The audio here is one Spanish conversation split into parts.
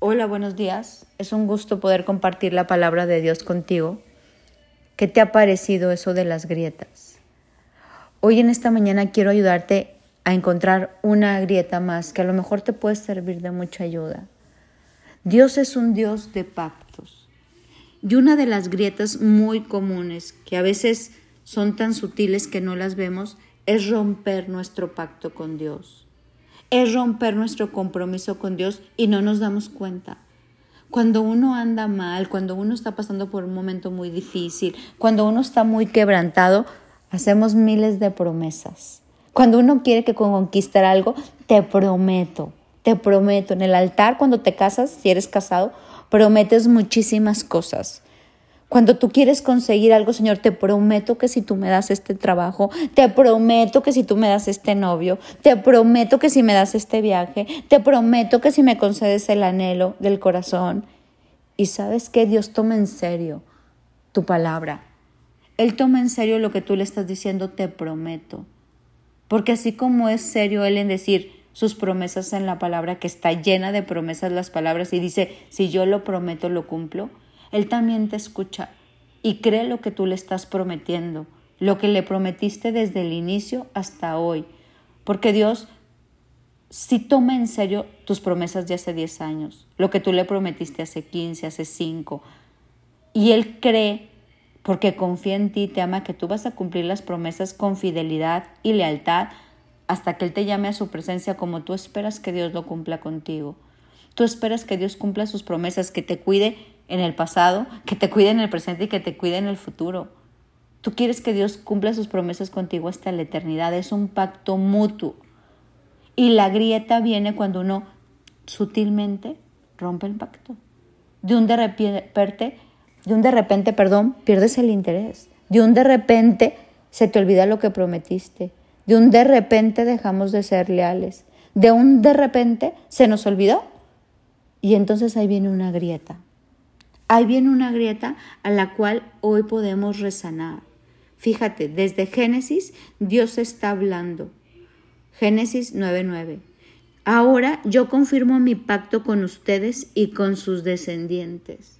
Hola, buenos días. Es un gusto poder compartir la palabra de Dios contigo. ¿Qué te ha parecido eso de las grietas? Hoy en esta mañana quiero ayudarte a encontrar una grieta más que a lo mejor te puede servir de mucha ayuda. Dios es un Dios de pactos. Y una de las grietas muy comunes, que a veces son tan sutiles que no las vemos, es romper nuestro pacto con Dios es romper nuestro compromiso con Dios y no nos damos cuenta. Cuando uno anda mal, cuando uno está pasando por un momento muy difícil, cuando uno está muy quebrantado, hacemos miles de promesas. Cuando uno quiere que conquistar algo, te prometo, te prometo. En el altar, cuando te casas, si eres casado, prometes muchísimas cosas. Cuando tú quieres conseguir algo, Señor, te prometo que si tú me das este trabajo, te prometo que si tú me das este novio, te prometo que si me das este viaje, te prometo que si me concedes el anhelo del corazón. Y sabes que Dios toma en serio tu palabra. Él toma en serio lo que tú le estás diciendo, te prometo. Porque así como es serio Él en decir sus promesas en la palabra, que está llena de promesas las palabras, y dice, si yo lo prometo, lo cumplo él también te escucha y cree lo que tú le estás prometiendo, lo que le prometiste desde el inicio hasta hoy. Porque Dios sí toma en serio tus promesas de hace 10 años, lo que tú le prometiste hace 15, hace 5. Y Él cree, porque confía en ti, te ama, que tú vas a cumplir las promesas con fidelidad y lealtad hasta que Él te llame a su presencia como tú esperas que Dios lo cumpla contigo. Tú esperas que Dios cumpla sus promesas, que te cuide en el pasado, que te cuide en el presente y que te cuide en el futuro. Tú quieres que Dios cumpla sus promesas contigo hasta la eternidad. Es un pacto mutuo. Y la grieta viene cuando uno sutilmente rompe el pacto. De un de repente, de un de repente, perdón, pierdes el interés. De un de repente se te olvida lo que prometiste. De un de repente dejamos de ser leales. De un de repente se nos olvidó. Y entonces ahí viene una grieta. Ahí viene una grieta a la cual hoy podemos resanar. Fíjate, desde Génesis Dios está hablando. Génesis 9:9. Ahora yo confirmo mi pacto con ustedes y con sus descendientes.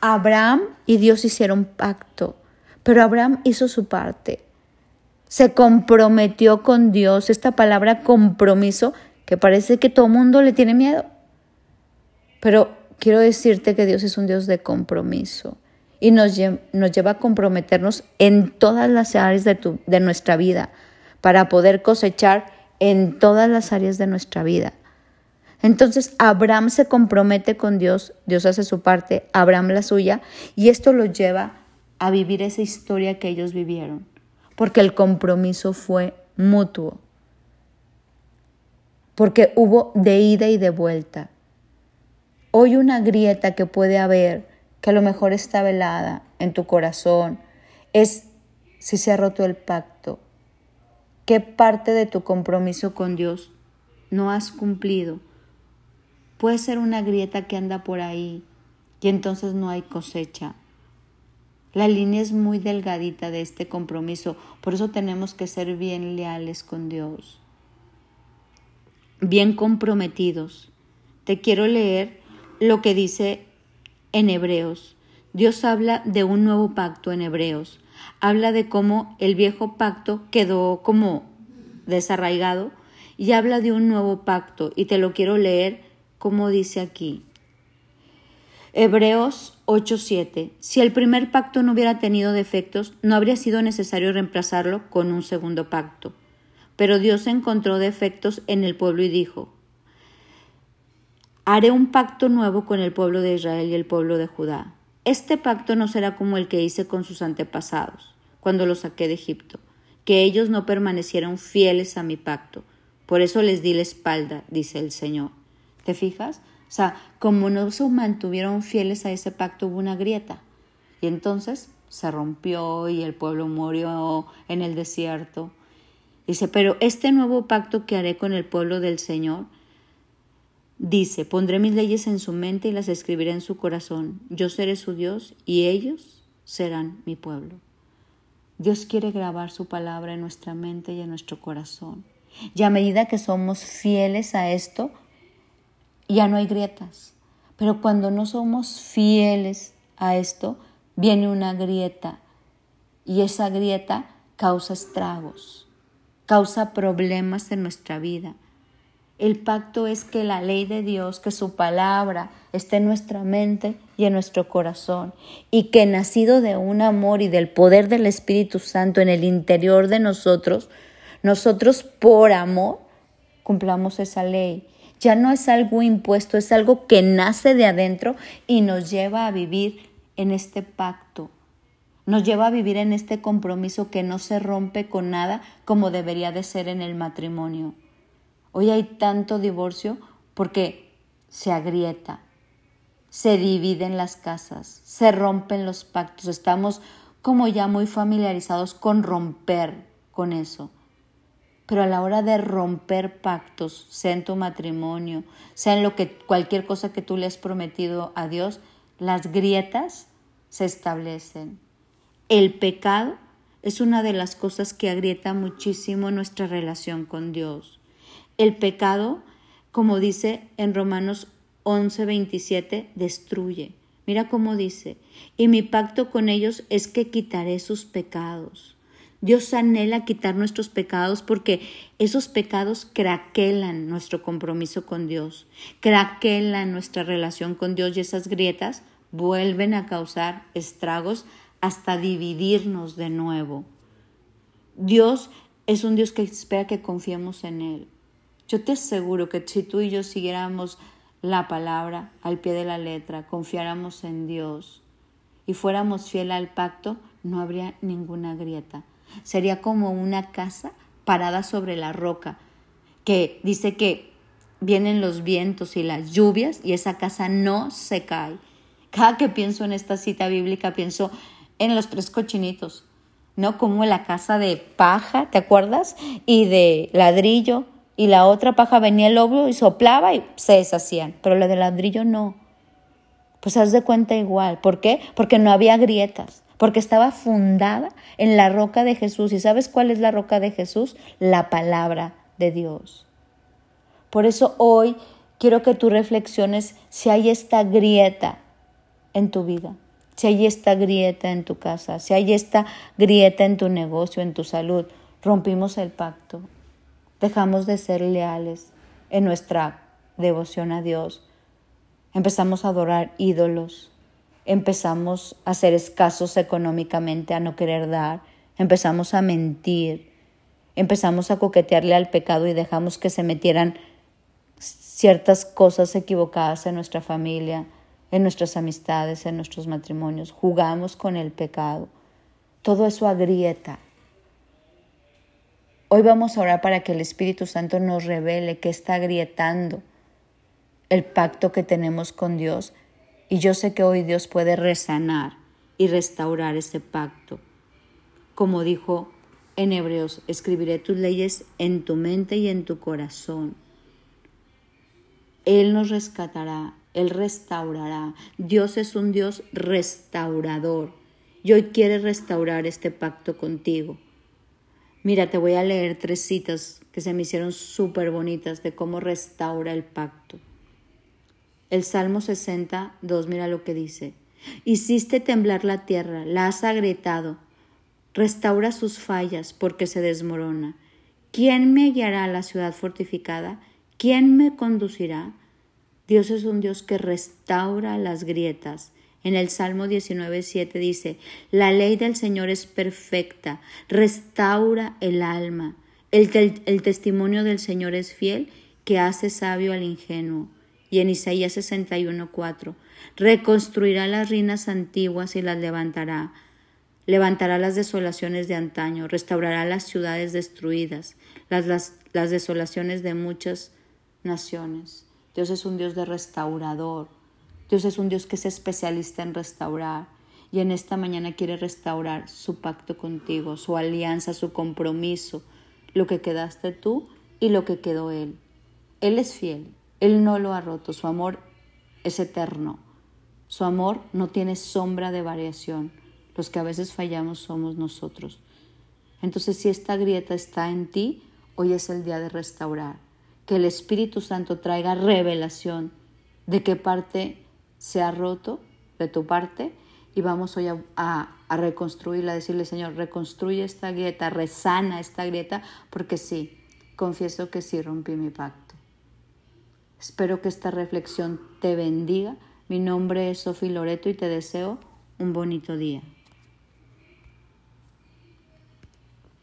Abraham y Dios hicieron pacto, pero Abraham hizo su parte. Se comprometió con Dios. Esta palabra compromiso que parece que todo mundo le tiene miedo. Pero quiero decirte que Dios es un Dios de compromiso y nos, nos lleva a comprometernos en todas las áreas de, tu, de nuestra vida para poder cosechar en todas las áreas de nuestra vida. Entonces Abraham se compromete con Dios, Dios hace su parte, Abraham la suya, y esto lo lleva a vivir esa historia que ellos vivieron, porque el compromiso fue mutuo, porque hubo de ida y de vuelta. Hoy una grieta que puede haber, que a lo mejor está velada en tu corazón, es si se ha roto el pacto. ¿Qué parte de tu compromiso con Dios no has cumplido? Puede ser una grieta que anda por ahí y entonces no hay cosecha. La línea es muy delgadita de este compromiso, por eso tenemos que ser bien leales con Dios, bien comprometidos. Te quiero leer lo que dice en Hebreos. Dios habla de un nuevo pacto en Hebreos. Habla de cómo el viejo pacto quedó como desarraigado y habla de un nuevo pacto. Y te lo quiero leer como dice aquí. Hebreos 8:7. Si el primer pacto no hubiera tenido defectos, no habría sido necesario reemplazarlo con un segundo pacto. Pero Dios encontró defectos en el pueblo y dijo, Haré un pacto nuevo con el pueblo de Israel y el pueblo de Judá. Este pacto no será como el que hice con sus antepasados, cuando los saqué de Egipto, que ellos no permanecieron fieles a mi pacto. Por eso les di la espalda, dice el Señor. ¿Te fijas? O sea, como no se mantuvieron fieles a ese pacto, hubo una grieta. Y entonces se rompió y el pueblo murió en el desierto. Dice, pero este nuevo pacto que haré con el pueblo del Señor Dice, pondré mis leyes en su mente y las escribiré en su corazón. Yo seré su Dios y ellos serán mi pueblo. Dios quiere grabar su palabra en nuestra mente y en nuestro corazón. Y a medida que somos fieles a esto, ya no hay grietas. Pero cuando no somos fieles a esto, viene una grieta y esa grieta causa estragos, causa problemas en nuestra vida. El pacto es que la ley de Dios, que su palabra esté en nuestra mente y en nuestro corazón, y que nacido de un amor y del poder del Espíritu Santo en el interior de nosotros, nosotros por amor cumplamos esa ley. Ya no es algo impuesto, es algo que nace de adentro y nos lleva a vivir en este pacto. Nos lleva a vivir en este compromiso que no se rompe con nada como debería de ser en el matrimonio. Hoy hay tanto divorcio porque se agrieta, se dividen las casas, se rompen los pactos. Estamos como ya muy familiarizados con romper con eso. Pero a la hora de romper pactos, sea en tu matrimonio, sea en lo que cualquier cosa que tú le has prometido a Dios, las grietas se establecen. El pecado es una de las cosas que agrieta muchísimo nuestra relación con Dios. El pecado, como dice en Romanos 11:27, destruye. Mira cómo dice, y mi pacto con ellos es que quitaré sus pecados. Dios anhela quitar nuestros pecados porque esos pecados craquelan nuestro compromiso con Dios, craquelan nuestra relación con Dios y esas grietas vuelven a causar estragos hasta dividirnos de nuevo. Dios es un Dios que espera que confiemos en Él. Yo te aseguro que si tú y yo siguiéramos la palabra al pie de la letra, confiáramos en Dios y fuéramos fiel al pacto, no habría ninguna grieta. Sería como una casa parada sobre la roca, que dice que vienen los vientos y las lluvias y esa casa no se cae. Cada que pienso en esta cita bíblica, pienso en los tres cochinitos, ¿no? Como la casa de paja, ¿te acuerdas? Y de ladrillo, y la otra paja venía el lobo y soplaba y se deshacían, pero la de ladrillo no. Pues haz de cuenta igual. ¿Por qué? Porque no había grietas, porque estaba fundada en la roca de Jesús. ¿Y sabes cuál es la roca de Jesús? La palabra de Dios. Por eso hoy quiero que tú reflexiones si hay esta grieta en tu vida, si hay esta grieta en tu casa, si hay esta grieta en tu negocio, en tu salud. Rompimos el pacto, dejamos de ser leales en nuestra devoción a Dios. Empezamos a adorar ídolos, empezamos a ser escasos económicamente, a no querer dar, empezamos a mentir, empezamos a coquetearle al pecado y dejamos que se metieran ciertas cosas equivocadas en nuestra familia, en nuestras amistades, en nuestros matrimonios. Jugamos con el pecado. Todo eso agrieta Hoy vamos a orar para que el Espíritu Santo nos revele que está agrietando el pacto que tenemos con Dios. Y yo sé que hoy Dios puede resanar y restaurar ese pacto. Como dijo en Hebreos, escribiré tus leyes en tu mente y en tu corazón. Él nos rescatará, Él restaurará. Dios es un Dios restaurador y hoy quiere restaurar este pacto contigo. Mira, te voy a leer tres citas que se me hicieron súper bonitas de cómo restaura el pacto. El Salmo 62, mira lo que dice. Hiciste temblar la tierra, la has agrietado. Restaura sus fallas porque se desmorona. ¿Quién me guiará a la ciudad fortificada? ¿Quién me conducirá? Dios es un Dios que restaura las grietas en el Salmo 19.7 dice, la ley del Señor es perfecta, restaura el alma. El, testimonio del Señor es fiel, que hace sabio al ingenuo. Y en Isaías 61.4, reconstruirá las ruinas antiguas y las levantará. Levantará las desolaciones de antaño, restaurará las ciudades destruidas, las desolaciones de muchas naciones. Dios es un Dios de restaurador, Dios es un Dios que es especialista en restaurar y en esta mañana quiere restaurar su pacto contigo, su alianza, su compromiso, lo que quedaste tú y lo que quedó Él. Él es fiel, Él no lo ha roto, su amor es eterno, su amor no tiene sombra de variación, los que a veces fallamos somos nosotros. Entonces si esta grieta está en ti, hoy es el día de restaurar, que el Espíritu Santo traiga revelación de qué parte se ha roto de tu parte y vamos hoy a, a, reconstruirla, decirle, Señor, reconstruye esta grieta, resana esta grieta, porque sí, confieso que sí rompí mi pacto. Espero que esta reflexión te bendiga. Mi nombre es Sofi Loreto y te deseo un bonito día.